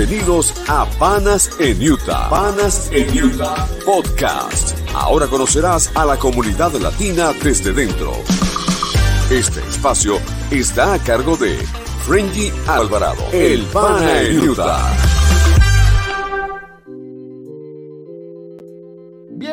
Bienvenidos a Panas en Utah. Panas en Utah Podcast. Ahora conocerás a la comunidad latina desde dentro. Este espacio está a cargo de Frenji Alvarado, el Pana en Utah.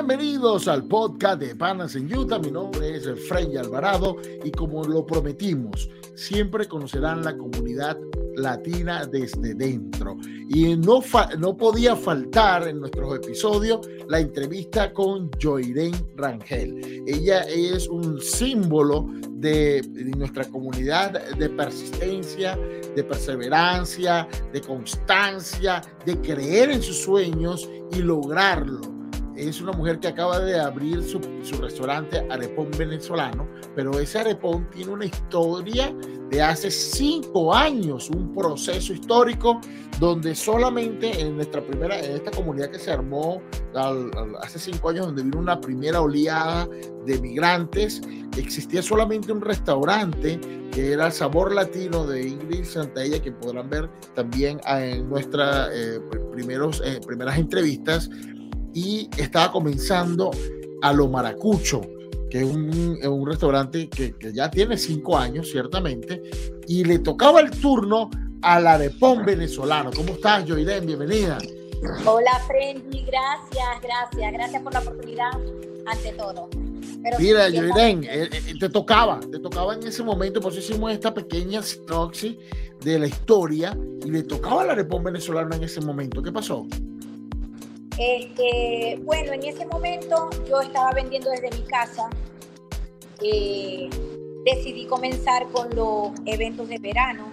Bienvenidos al podcast de Panas en Utah. Mi nombre es Frenji Alvarado y como lo prometimos, siempre conocerán la comunidad latina desde dentro. Y no, no podía faltar en nuestros episodios la entrevista con Joirén Rangel. Ella es un símbolo de nuestra comunidad de persistencia, de perseverancia, de constancia, de creer en sus sueños y lograrlo es una mujer que acaba de abrir su, restaurante Arepón venezolano, pero ese Arepón tiene una historia de hace cinco años, un proceso histórico donde solamente en nuestra primera, en esta comunidad que se armó hace cinco años, donde vino una primera oleada de migrantes, existía solamente un restaurante que era el Sabor Latino de Ingrid Santella, que podrán ver también en nuestras eh, eh, primeras entrevistas y estaba comenzando a lo maracucho, que es un, un restaurante que, que, ya tiene cinco años, ciertamente, y le tocaba el turno al arepón venezolano. ¿Cómo estás, Joirén? Bienvenida. Hola, Frendy, gracias, gracias, gracias por la oportunidad, ante todo. Pero Mira, Joirén, eh, eh, te tocaba, te tocaba en ese momento, por eso hicimos esta pequeña sinopsis de la historia, y le tocaba al arepón venezolano en ese momento. ¿Qué pasó? Este, bueno, en ese momento yo estaba vendiendo desde mi casa. Eh, decidí comenzar con los eventos de verano.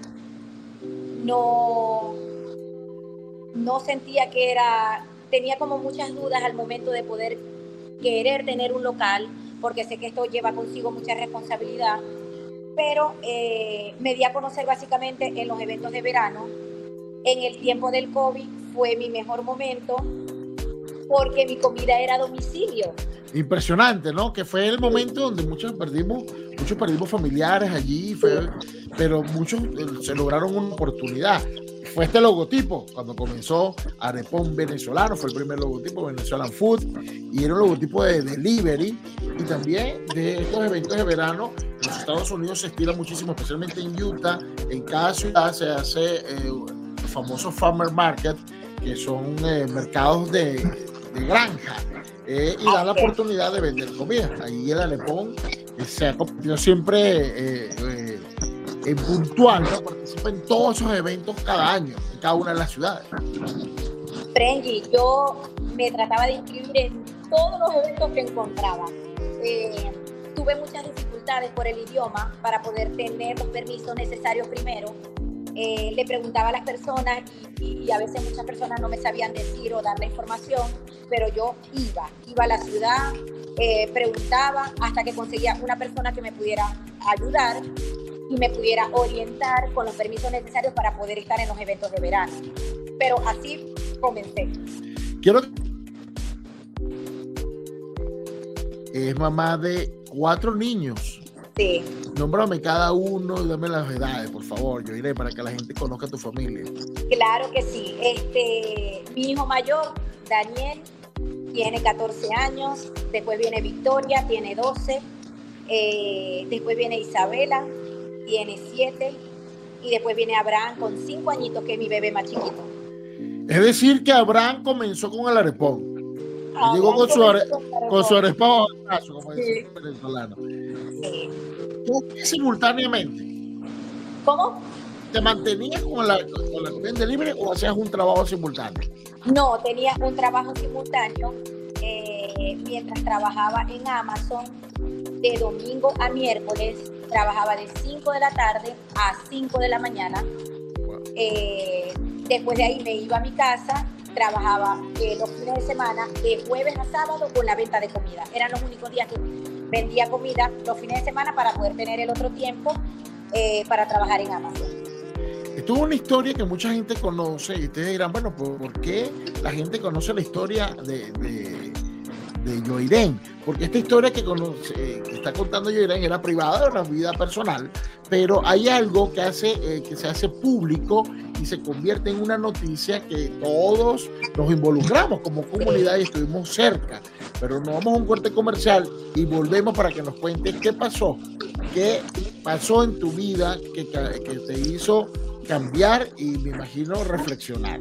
No, no sentía que era, tenía como muchas dudas al momento de poder querer tener un local, porque sé que esto lleva consigo mucha responsabilidad, pero eh, me di a conocer básicamente en los eventos de verano. En el tiempo del COVID fue mi mejor momento porque mi comida era a domicilio. Impresionante, ¿no? Que fue el momento donde muchos perdimos, muchos perdimos familiares allí, fue, pero muchos eh, se lograron una oportunidad. Fue este logotipo, cuando comenzó Arepón Venezolano, fue el primer logotipo, Venezuelan Food, y era un logotipo de delivery y también de estos eventos de verano. En los Estados Unidos se estira muchísimo, especialmente en Utah. En cada ciudad se hace eh, el famoso Farmer Market, que son eh, mercados de, de granja eh, y da la oportunidad de vender comida. Ahí el Alepón eh, se ha convertido siempre eh, en puntual, ¿no? participa en todos esos eventos cada año, en cada una de las ciudades. Frenji, yo me trataba de inscribir en todos los eventos que encontraba. tuve muchas dificultades por el idioma para poder tener los permisos necesarios primero eh, le preguntaba a las personas y, a veces muchas personas no me sabían decir o dar la información, pero yo iba, iba a la ciudad, eh, preguntaba hasta que conseguía una persona que me pudiera ayudar y me pudiera orientar con los permisos necesarios para poder estar en los eventos de verano. Pero así comencé. Quiero es mamá de cuatro niños. Sí. Nómbrame cada uno y dame las edades, por favor, yo iré para que la gente conozca a tu familia. Claro que sí. Este, mi hijo mayor, Daniel, tiene 14 años. Después viene Victoria, tiene 12. Eh, después viene Isabela, tiene 7. Y después viene Abraham con 5 añitos, que es mi bebé más chiquito. Es decir, que Abraham comenzó con el arepón. Ah, llegó con su, are, con su arepón como sí. dice el venezolano. Sí. simultáneamente? ¿Cómo? ¿Te mantenías con la, con la comida libre o hacías un trabajo simultáneo? No, tenía un trabajo simultáneo eh, mientras trabajaba en Amazon de domingo a miércoles. Trabajaba de 5 de la tarde a 5 de la mañana. Wow. Eh, después de ahí me iba a mi casa trabajaba eh, los fines de semana, de jueves a sábado, con la venta de comida. Eran los únicos días que vendía comida los fines de semana para poder tener el otro tiempo eh, para trabajar en Amazon. Esto es una historia que mucha gente conoce y ustedes dirán, bueno, ¿por qué la gente conoce la historia de, de, de Yoirén? Porque esta historia que, que está contando Yoirén era privada, era una vida personal, pero hay algo que, hace, eh, que se hace público y se convierte en una noticia que todos nos involucramos como comunidad y estuvimos cerca. Pero nos vamos a un corte comercial y volvemos para que nos cuentes qué pasó, qué pasó en tu vida que te hizo cambiar y me imagino reflexionar.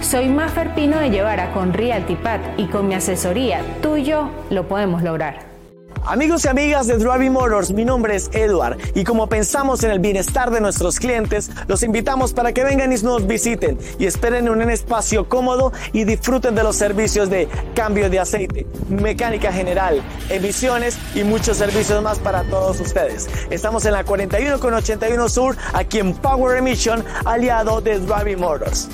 Soy Mafer Pino de Llevara con Realtipat y con mi asesoría, tú y yo lo podemos lograr. Amigos y amigas de Driving Motors, mi nombre es Edward y como pensamos en el bienestar de nuestros clientes, los invitamos para que vengan y nos visiten y esperen en un espacio cómodo y disfruten de los servicios de cambio de aceite, mecánica general, emisiones y muchos servicios más para todos ustedes. Estamos en la 41 con 81 Sur, aquí en Power Emission, aliado de Driving Motors.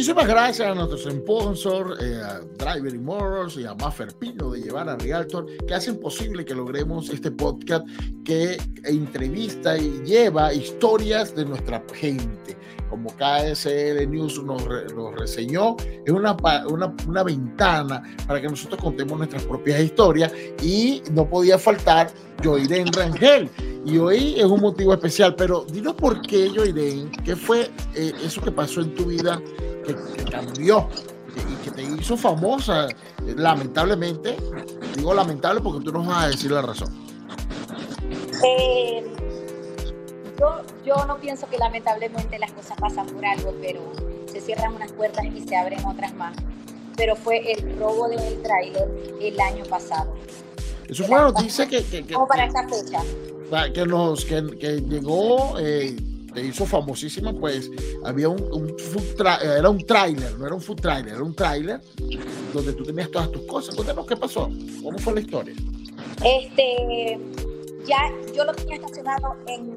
Muchísimas gracias a nuestros sponsors, eh, a Driver Motors y a Maffer Pino de llevar a Realtor, que hacen posible que logremos este podcast que entrevista y lleva historias de nuestra gente. Como KSL News nos, reseñó, es una, una, una ventana para que nosotros contemos nuestras propias historias y no podía faltar Joirén Rangel. Y hoy es un motivo especial, pero dinos por qué, Joirén, qué fue eh, eso que pasó en tu vida que, cambió y que te hizo famosa, lamentablemente. Digo lamentable porque tú nos vas a decir la razón. Eh, yo, yo no pienso que lamentablemente las cosas pasan por algo, pero se cierran unas puertas y se abren otras más. Pero fue el robo del tráiler el año pasado. Eso fue una noticia que, que, que, para esa fecha. Que, nos, que, llegó eh, te hizo famosísima, pues había un, un era un tráiler, no era un food trailer, era un tráiler donde tú tenías todas tus cosas. Cuéntanos qué pasó, cómo fue la historia. Este, ya yo lo tenía estacionado en,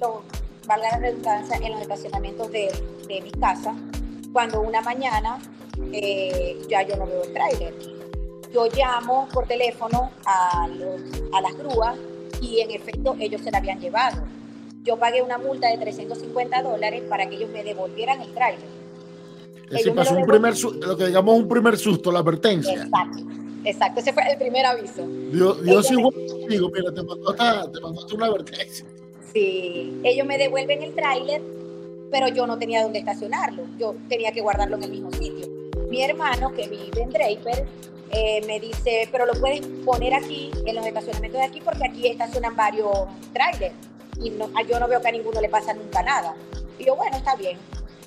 lo, valga la redundancia, en los estacionamientos de, de mi casa, cuando una mañana eh, ya yo no veo el tráiler. Yo llamo por teléfono a, los, a las grúas y en efecto ellos se la habían llevado yo pagué una multa de 350 dólares para que ellos me devolvieran el tráiler. Ese pasó un primer, lo que digamos un primer susto, la advertencia. Exacto, exacto, ese fue el primer aviso. Dios, Dios igual mira, te mandó, te mandó una advertencia. Sí, ellos me devuelven el tráiler, pero yo no tenía dónde estacionarlo, yo tenía que guardarlo en el mismo sitio. Mi hermano, que vive en Draper, eh, me dice, pero lo puedes poner aquí, en los estacionamientos de aquí, porque aquí estacionan varios trailers y no, yo no veo que a ninguno le pasa nunca nada. Y yo, bueno, está bien.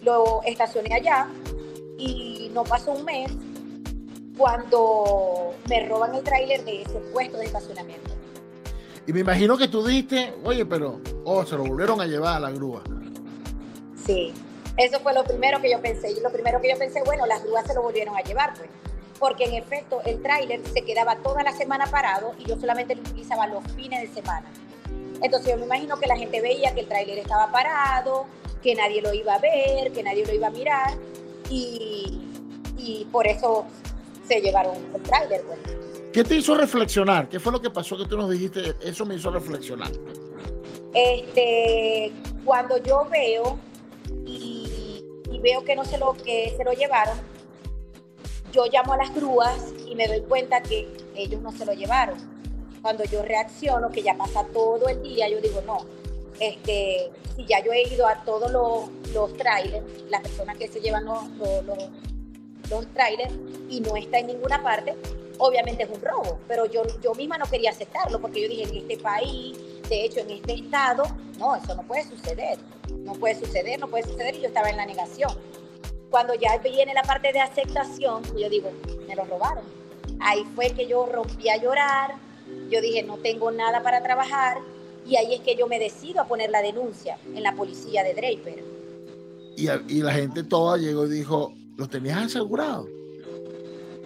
Lo estacioné allá y no pasó un mes cuando me roban el tráiler de ese puesto de estacionamiento. Y me imagino que tú dijiste, oye, pero, oh, se lo volvieron a llevar a la grúa. Sí, eso fue lo primero que yo pensé. Y lo primero que yo pensé, bueno, las grúas se lo volvieron a llevar, pues. Porque en efecto, el tráiler se quedaba toda la semana parado y yo solamente lo utilizaba los fines de semana. Entonces yo me imagino que la gente veía que el tráiler estaba parado, que nadie lo iba a ver, que nadie lo iba a mirar y, por eso se llevaron el tráiler. Pues. ¿Qué te hizo reflexionar? ¿Qué fue lo que pasó que tú nos dijiste? Eso me hizo reflexionar. Este, cuando yo veo y, y veo que no se lo que se lo llevaron, yo llamo a las grúas y me doy cuenta que ellos no se lo llevaron cuando yo reacciono, que ya pasa todo el día, yo digo, no, este, si ya yo he ido a todos los, los trailers, las personas que se llevan los, los, los, trailers y no está en ninguna parte, obviamente es un robo, pero yo, yo misma no quería aceptarlo porque yo dije, en este país, de hecho, en este estado, no, eso no puede suceder, no puede suceder, no puede suceder y yo estaba en la negación. Cuando ya viene la parte de aceptación, yo digo, me lo robaron. Ahí fue que yo rompí a llorar, yo dije, no tengo nada para trabajar y ahí es que yo me decido a poner la denuncia en la policía de Draper. Y la gente toda llegó y dijo, ¿lo tenías asegurado?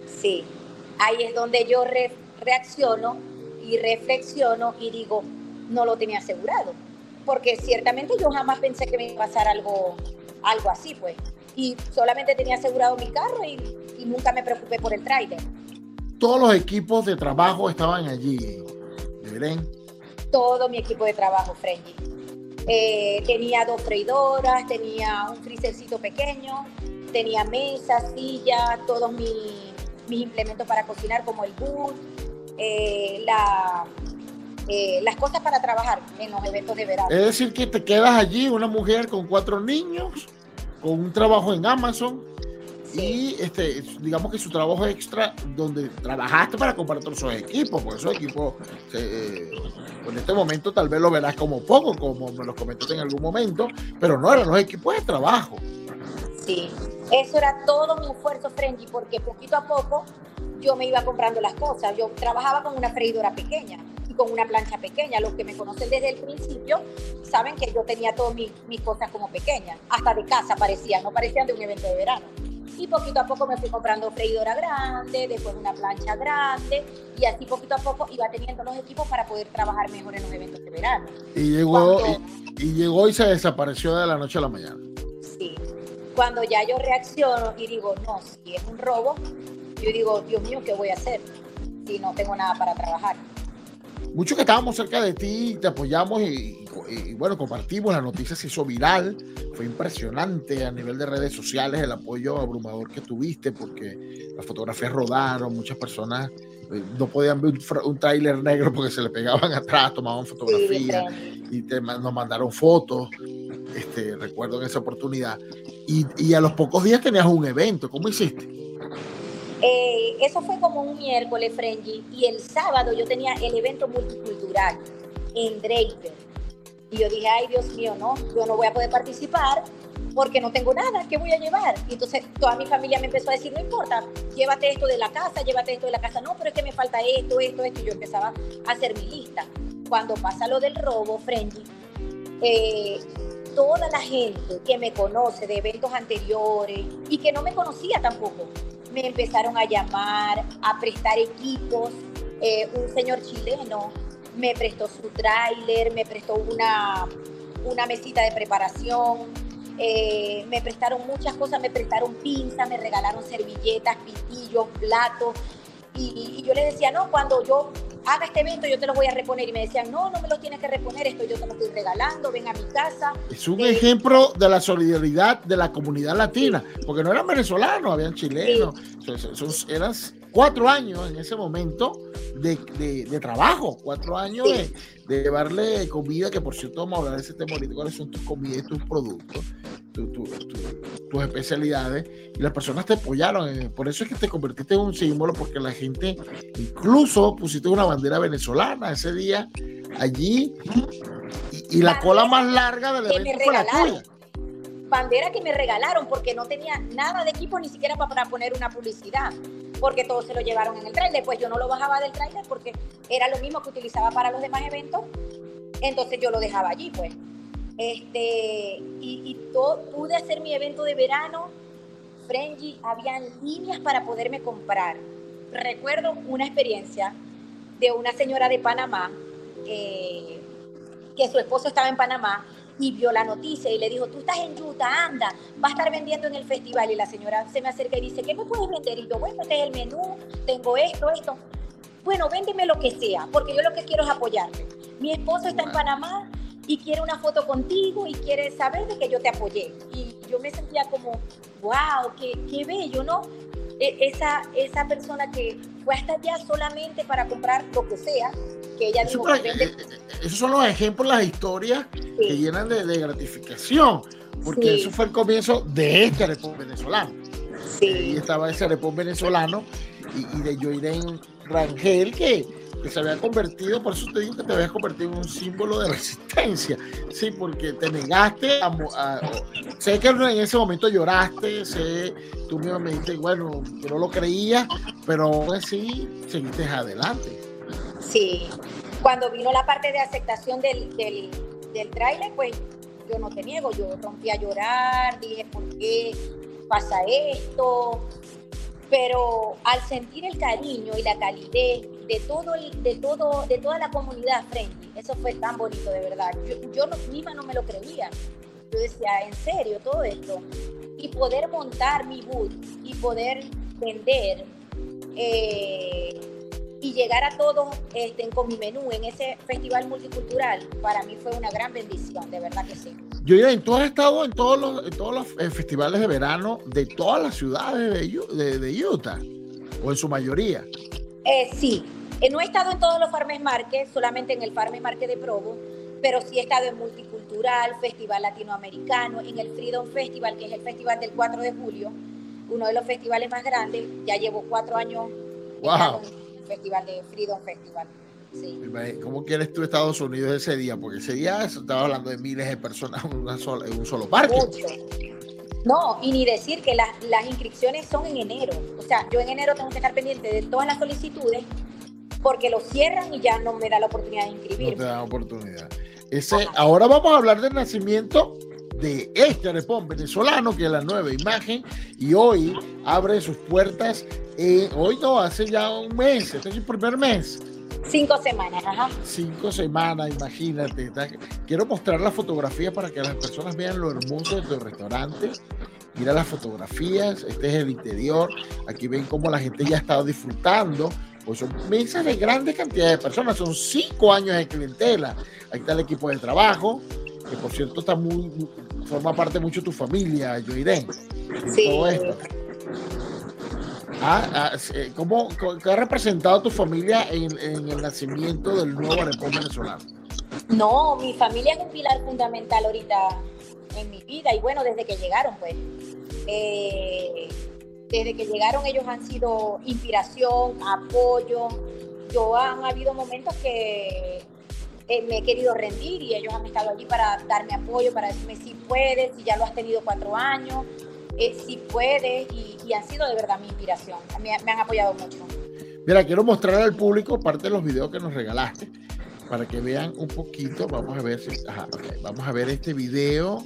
Sí, ahí es donde yo reacciono y reflexiono y digo, no lo tenía asegurado, porque ciertamente yo jamás pensé que me iba a pasar algo, algo así, pues. Y solamente tenía asegurado mi carro y, nunca me preocupé por el trailer. Todos los equipos de trabajo estaban allí, ¿Ven? Todo mi equipo de trabajo, Frenji. Eh, tenía dos freidoras, tenía un freezercito pequeño, tenía mesas, sillas, todos mis, mis implementos para cocinar como el boot, eh, la, eh, las cosas para trabajar en los eventos de verano. Es decir, que te quedas allí, una mujer con cuatro niños, con un trabajo en Amazon. Y este, digamos que su trabajo extra, donde trabajaste para comprar todos esos equipos, porque esos equipos eh, en este momento tal vez lo verás como poco, como me lo comentaste en algún momento, pero no eran los equipos de trabajo. Sí, eso era todo mi esfuerzo, Frenji, porque poquito a poco yo me iba comprando las cosas. Yo trabajaba con una freidora pequeña y con una plancha pequeña. Los que me conocen desde el principio saben que yo tenía todas mis, mis cosas como pequeñas. Hasta de casa parecían, no parecían de un evento de verano. Y poquito a poco me fui comprando freidora grande, después una plancha grande, y así poquito a poco iba teniendo los equipos para poder trabajar mejor en los eventos de verano. Y llegó, y, llegó y se desapareció de la noche a la mañana. Sí. Cuando ya yo reacciono y digo, no, si es un robo, yo digo, Dios mío, ¿qué voy a hacer si no tengo nada para trabajar? Muchos que estábamos cerca de ti, te apoyamos y, bueno, compartimos la noticia, se hizo viral, fue impresionante a nivel de redes sociales el apoyo abrumador que tuviste porque las fotografías rodaron, muchas personas eh, no podían ver un, tráiler negro porque se le pegaban atrás, tomaban fotografías y te, nos mandaron fotos, este, recuerdo en esa oportunidad. Y, a los pocos días tenías un evento, ¿cómo hiciste? Eh, eso fue como un miércoles, Frenji, y el sábado yo tenía el evento multicultural en Draper. Y yo dije, ay Dios mío, no, yo no voy a poder participar porque no tengo nada, ¿qué voy a llevar? Y entonces toda mi familia me empezó a decir, no importa, llévate esto de la casa, llévate esto de la casa, no, pero es que me falta esto, esto, esto, y yo empezaba a hacer mi lista. Cuando pasa lo del robo, Frenji, eh, toda la gente que me conoce de eventos anteriores y que no me conocía tampoco, me empezaron a llamar, a prestar equipos. Eh, un señor chileno me prestó su tráiler, me prestó una, una mesita de preparación, eh, me prestaron muchas cosas, me prestaron pinzas, me regalaron servilletas, pitillos, platos. Y, y, yo les decía, no, cuando yo haga este evento yo te lo voy a reponer. Y me decían, no, no me lo tienes que reponer, esto yo te lo estoy regalando, ven a mi casa. Es un ejemplo de la solidaridad de la comunidad latina, porque no eran venezolanos, habían chilenos, eran cuatro años en ese momento de, de, trabajo, cuatro años de, de, llevarle comida, que por cierto vamos a hablar de ese tema ahorita, cuáles son tus comidas y tus productos tus especialidades y las personas te apoyaron. Por eso es que te convertiste en un símbolo, porque la gente, incluso pusiste una bandera venezolana ese día allí y, la cola más larga del evento fue la tuya. Bandera que me regalaron porque no tenía nada de equipo ni siquiera para poner una publicidad, porque todos se lo llevaron en el trailer. Pues yo no lo bajaba del trailer porque era lo mismo que utilizaba para los demás eventos, entonces yo lo dejaba allí, pues. Este, y, pude hacer mi evento de verano. Frenji, habían líneas para poderme comprar. Recuerdo una experiencia de una señora de Panamá eh, que su esposo estaba en Panamá y vio la noticia y le dijo, tú estás en Utah, anda, va a estar vendiendo en el festival. Y la señora se me acerca y dice, ¿qué me puedes vender? Y yo, bueno, este es el menú, tengo esto, esto. Bueno, véndeme lo que sea, porque yo lo que quiero es apoyarte. Mi esposo está en Panamá, y quiere una foto contigo y quiere saber de que yo te apoyé. Y yo me sentía como, wow, qué, qué bello, ¿no? E, esa, esa persona que fue hasta allá solamente para comprar lo que sea, que ella dijo vende... Eh, eh, esos son los ejemplos, las historias que llenan de, de, gratificación, porque eso fue el comienzo de este repón venezolano. Sí. Y estaba ese repón venezolano y, y de Joirén Rangel, que que se había convertido, por eso te digo que te habías convertido en un símbolo de resistencia, sí, porque te negaste a, sé que en ese momento lloraste, sé, tú mismo me dijiste, bueno, yo no lo creía, pero aún así seguiste adelante. Sí, cuando vino la parte de aceptación del, del, del tráiler, pues yo no te niego, yo rompí a llorar, dije, ¿por qué pasa esto? Pero al sentir el cariño y la calidez de todo, de todo, de toda la comunidad friendly, eso fue tan bonito de verdad. Yo, yo misma no me lo creía. Yo decía, en serio, todo esto. Y poder montar mi booth y poder vender eh, y llegar a todos este, con mi menú en ese festival multicultural, para mí fue una gran bendición, de verdad que sí. Yo ¿tú has estado en todos los, todos los eh, festivales de verano de todas las ciudades de, de, Utah? ¿O en su mayoría? Eh, sí. Eh, no he estado en todos los Farmers Market, solamente en el Farmers Market de Provo, pero sí he estado en Multicultural, Festival Latinoamericano, en el Freedom Festival, que es el festival del 4 de julio, uno de los festivales más grandes. Ya llevo cuatro años wow. en el festival de Freedom Festival. ¿Cómo quieres tú Estados Unidos ese día? Porque ese día estaba hablando de miles de personas en, una sola, en un solo parque. No, y ni decir que las, las inscripciones son en enero. O sea, yo en enero tengo que estar pendiente de todas las solicitudes porque lo cierran y ya no me da la oportunidad de inscribirme. No te da oportunidad. Ese, ahora vamos a hablar del nacimiento de este arepón venezolano, que es la nueva imagen, y hoy abre sus puertas, hoy no, hace ya un mes, este es el primer mes, Cinco semanas, ajá. Cinco semanas, imagínate. Quiero mostrar la fotografía para que las personas vean lo hermoso de tu restaurante. Mira las fotografías, este es el interior. Aquí ven cómo la gente ya ha estado disfrutando. Pues son mesas de grandes cantidades de personas, son cinco años de clientela. Ahí está el equipo de trabajo, que por cierto está muy, forma parte mucho de tu familia, yo iré. Sí. Todo esto. Ah, ah ¿cómo, ha representado tu familia en, el nacimiento del nuevo arepón venezolano? No, mi familia es un pilar fundamental ahorita en mi vida y bueno, desde que llegaron, pues. Eh, desde que llegaron ellos han sido inspiración, apoyo. Yo han habido momentos que eh, me he querido rendir y ellos han estado allí para darme apoyo, para decirme si puedes, si ya lo has tenido cuatro años, eh, si puedes y, han sido de verdad mi inspiración. Me, me han apoyado mucho. Mira, quiero mostrar al público parte de los videos que nos regalaste para que vean un poquito. Vamos a ver si, vamos a ver este video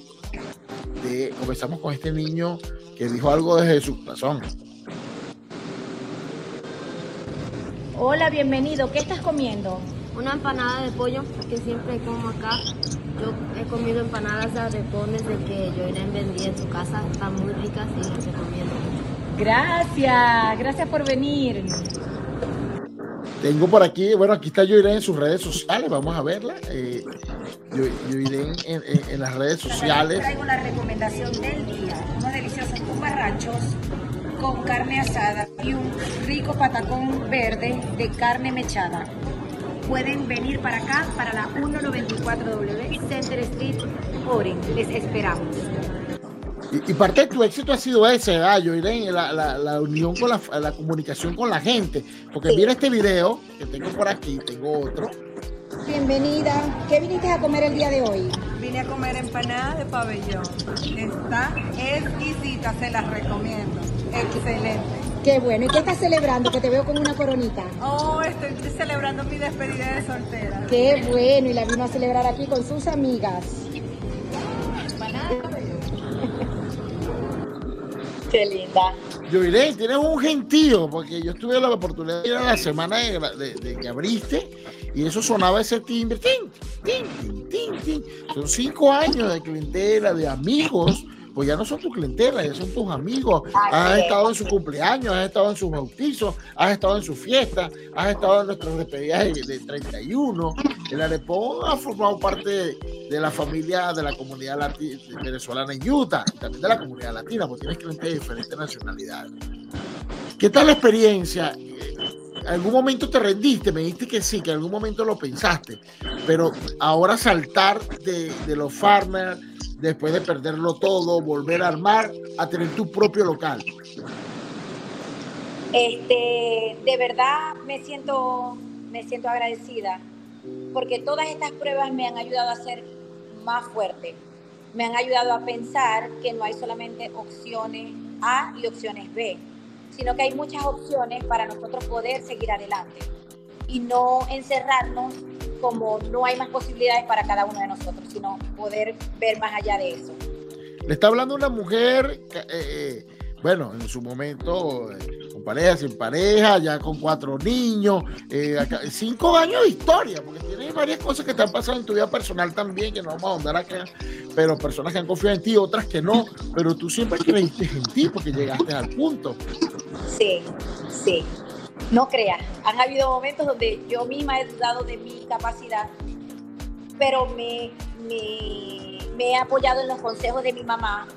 de comenzamos con este niño que dijo algo desde su corazón. Hola, bienvenido. ¿Qué estás comiendo? Una empanada de pollo que siempre como acá yo he comido empanadas de pollo desde que yo era en vendía en su casa. Están muy ricas y las recomiendo Gracias, gracias por venir. Tengo por aquí, bueno, aquí está Yoirén en sus redes sociales, vamos a verla. Eh, yo, en, en, las redes sociales. Traigo la recomendación del día, unos deliciosos cucarrachos con carne asada y un rico patacón verde de carne mechada pueden venir para acá, para la 194W Center Street, Oren. Les esperamos. Y, parte de tu éxito ha sido ese, Gallo, Irene, la, la, unión con la, la, comunicación con la gente. Porque mira este video que tengo por aquí, tengo otro. Bienvenida. ¿Qué viniste a comer el día de hoy? Vine a comer empanada de pabellón. Está exquisita, se las recomiendo. Excelente. Qué bueno. ¿Y qué estás celebrando? Que te veo con una coronita. Oh, estoy celebrando mi despedida de soltera. Qué bueno. Y la vino a celebrar aquí con sus amigas. Qué linda. Yo iré, tienes un gentío, porque yo estuve la oportunidad de ir a la semana de, que abriste y eso sonaba ese timbre. Tin, tin, tin, tin, Son cinco años de clientela, de amigos pues ya no son tu clientela, ya son tus amigos. Has estado en su cumpleaños, has estado en sus bautizos, has estado en su fiesta, has estado en nuestras despedidas de, 31. El Arepón ha formado parte de, la familia de la comunidad venezolana en Utah y también de la comunidad latina, porque tienes clientes de diferentes nacionalidades. ¿Qué tal la experiencia? ¿En algún momento te rendiste? Me dijiste que sí, que en algún momento lo pensaste, pero ahora saltar de, de los farmers después de perderlo todo, volver a armar, a tener tu propio local? Este, de verdad me siento, me siento agradecida porque todas estas pruebas me han ayudado a ser más fuerte. Me han ayudado a pensar que no hay solamente opciones A y opciones B, sino que hay muchas opciones para nosotros poder seguir adelante y no encerrarnos como no hay más posibilidades para cada uno de nosotros, sino poder ver más allá de eso. Le está hablando una mujer eh, eh, bueno, en su momento, eh, con pareja, sin pareja, ya con cuatro niños, eh, cinco años de historia, porque tienes varias cosas que te han pasado en tu vida personal también, que no vamos a ahondar acá, pero personas que han confiado en ti, otras que no, pero tú siempre creíste en ti porque llegaste al punto. Sí, sí. No creas, han habido momentos donde yo misma he dudado de mi capacidad, pero me, he apoyado en los consejos de mi mamá,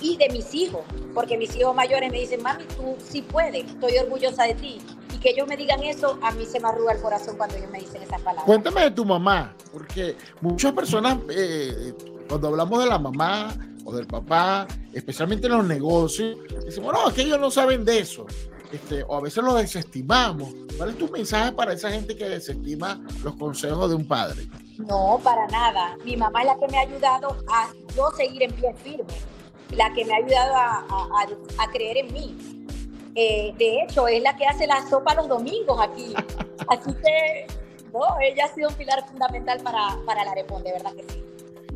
y de mis hijos, porque mis hijos mayores me dicen, mami, tú sí puedes, estoy orgullosa de ti. Y que ellos me digan eso, a mí se me arruga el corazón cuando ellos me dicen esas palabras. Cuéntame de tu mamá, porque muchas personas, eh, cuando hablamos de la mamá o del papá, especialmente en los negocios, decimos, no, es que ellos no saben de eso. Este, o a veces los desestimamos. ¿Cuál es tu mensaje para esa gente que desestima los consejos de un padre? No, para nada. Mi mamá es la que me ha ayudado a yo seguir en pie firme la que me ha ayudado a, creer en mí. Eh, de hecho, es la que hace la sopa los domingos aquí. Así que, no, ella ha sido un pilar fundamental para, para la Arepón, de verdad que sí.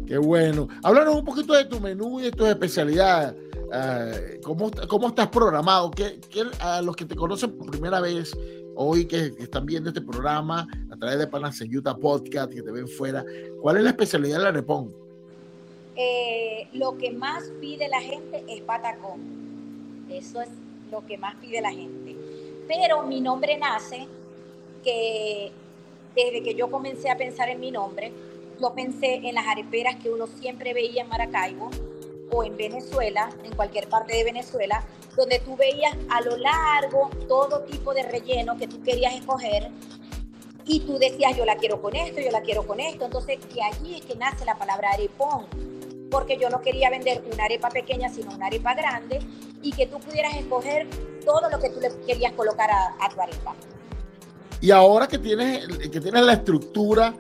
Qué bueno. Háblanos un poquito de tu menú y de tus especialidades. Eh, ¿cómo, ¿cómo, estás programado? ¿Qué, a los que te conocen por primera vez, hoy que, están viendo este programa a través de Panas en Utah Podcast, que te ven fuera, ¿cuál es la especialidad de la Arepón? Eh, lo que más pide la gente es patacón. Eso es lo que más pide la gente. Pero mi nombre nace que desde que yo comencé a pensar en mi nombre, yo pensé en las areperas que uno siempre veía en Maracaibo o en Venezuela, en cualquier parte de Venezuela, donde tú veías a lo largo todo tipo de relleno que tú querías escoger y tú decías, yo la quiero con esto, yo la quiero con esto. Entonces, que allí es que nace la palabra arepón porque yo no quería vender una arepa pequeña, sino una arepa grande y que tú pudieras escoger todo lo que tú le querías colocar a, tu arepa. Y ahora que tienes, que tienes la estructura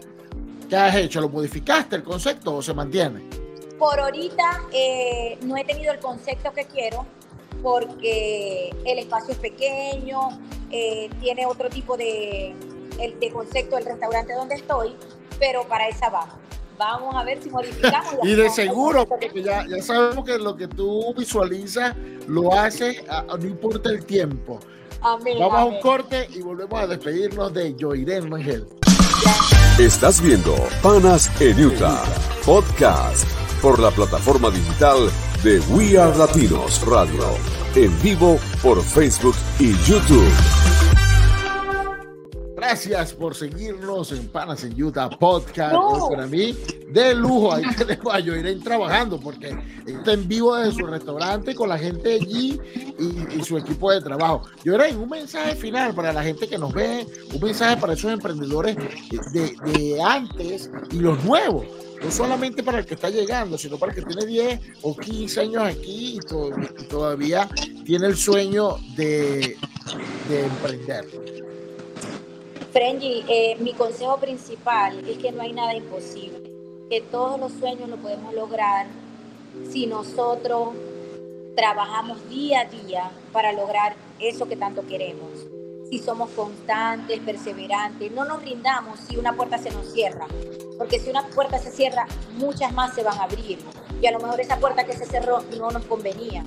que has hecho, ¿lo modificaste el concepto o se mantiene? Por ahorita eh, no he tenido el concepto que quiero porque el espacio es pequeño, eh, tiene otro tipo de, de concepto el restaurante donde estoy, pero para esa baja. Vamos a ver si modificamos. y de seguro, porque ya, ya, sabemos que lo que tú visualizas lo haces, no importa el tiempo. Vamos a un corte y volvemos a despedirnos de Joirén Mangel. Estás viendo Panas en Utah, podcast por la plataforma digital de We Are Latinos Radio, en vivo por Facebook y YouTube. Gracias por seguirnos en Panas en Utah Podcast. para mí de lujo. Ahí tenemos a Joirén trabajando porque está en vivo desde su restaurante con la gente allí y, su equipo de trabajo. Joirén, un mensaje final para la gente que nos ve, un mensaje para esos emprendedores de, antes y los nuevos no solamente para el que está llegando, sino para el que tiene 10 o 15 años aquí y, todavía tiene el sueño de, de emprender. Frenji, eh, mi consejo principal es que no hay nada imposible, que todos los sueños lo podemos lograr si nosotros trabajamos día a día para lograr eso que tanto queremos. Si somos constantes, perseverantes, no nos rindamos si una puerta se nos cierra, porque si una puerta se cierra, muchas más se van a abrir y a lo mejor esa puerta que se cerró no nos convenía.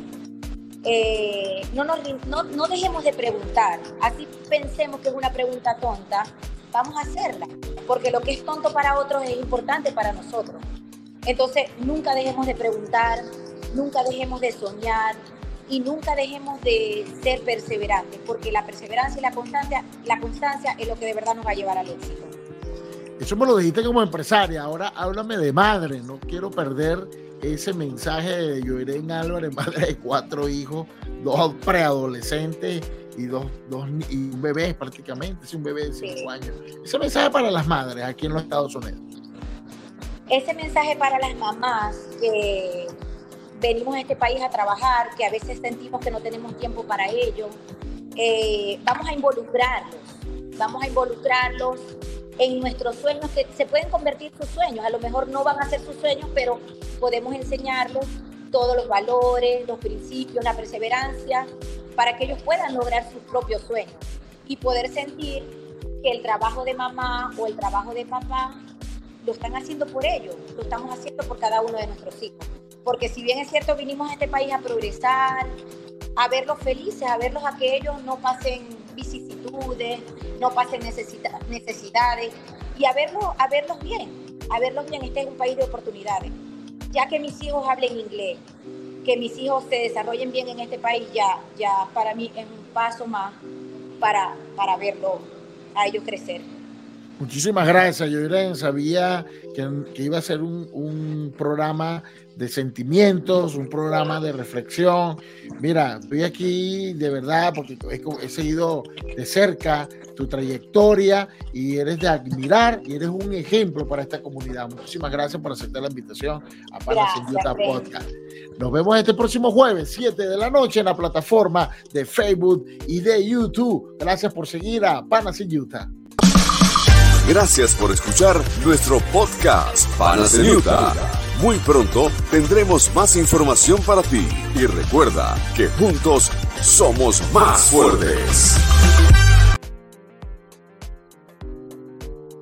Eh, no, nos, no, no dejemos de preguntar. Así pensemos que es una pregunta tonta, vamos a hacerla, porque lo que es tonto para otros es importante para nosotros. Entonces, nunca dejemos de preguntar, nunca dejemos de soñar y nunca dejemos de ser perseverantes, porque la perseverancia y la constancia, la constancia es lo que de verdad nos va a llevar al éxito. Eso me lo dijiste como empresaria, ahora háblame de madre, no quiero perder ese mensaje de Joirén Álvarez, madre de cuatro hijos, dos preadolescentes y dos, dos y un bebé prácticamente, es un bebé de cinco años. Ese mensaje para las madres aquí en los Estados Unidos. Ese mensaje para las mamás que venimos a este país a trabajar, que a veces sentimos que no tenemos tiempo para ello, eh, vamos a involucrarlos, vamos a involucrarlos en nuestros sueños que se pueden convertir sus sueños. A lo mejor no van a ser sus sueños, pero podemos enseñarles todos los valores, los principios, la perseverancia, para que ellos puedan lograr sus propios sueños y poder sentir que el trabajo de mamá o el trabajo de papá lo están haciendo por ellos, lo estamos haciendo por cada uno de nuestros hijos. Porque si bien es cierto, vinimos a este país a progresar, a verlos felices, a verlos a que ellos no pasen vicisitudes, no pasen necesidades y a verlos, a verlos bien, a verlos bien. Este es un país de oportunidades. Ya que mis hijos hablen inglés, que mis hijos se desarrollen bien en este país, ya, ya para mí es un paso más para, para verlo a ellos crecer. Muchísimas gracias, Yoiren. Sabía que, que, iba a ser un, un, programa de sentimientos, un programa de reflexión. Mira, estoy aquí de verdad porque he, he, seguido de cerca tu trayectoria y eres de admirar y eres un ejemplo para esta comunidad. Muchísimas gracias por aceptar la invitación a Utah Podcast. Nos vemos este próximo jueves, 7 de la noche, en la plataforma de Facebook y de YouTube. Gracias por seguir a Utah. Gracias por escuchar nuestro podcast Utah. Muy pronto tendremos más información para ti y recuerda que juntos somos más fuertes.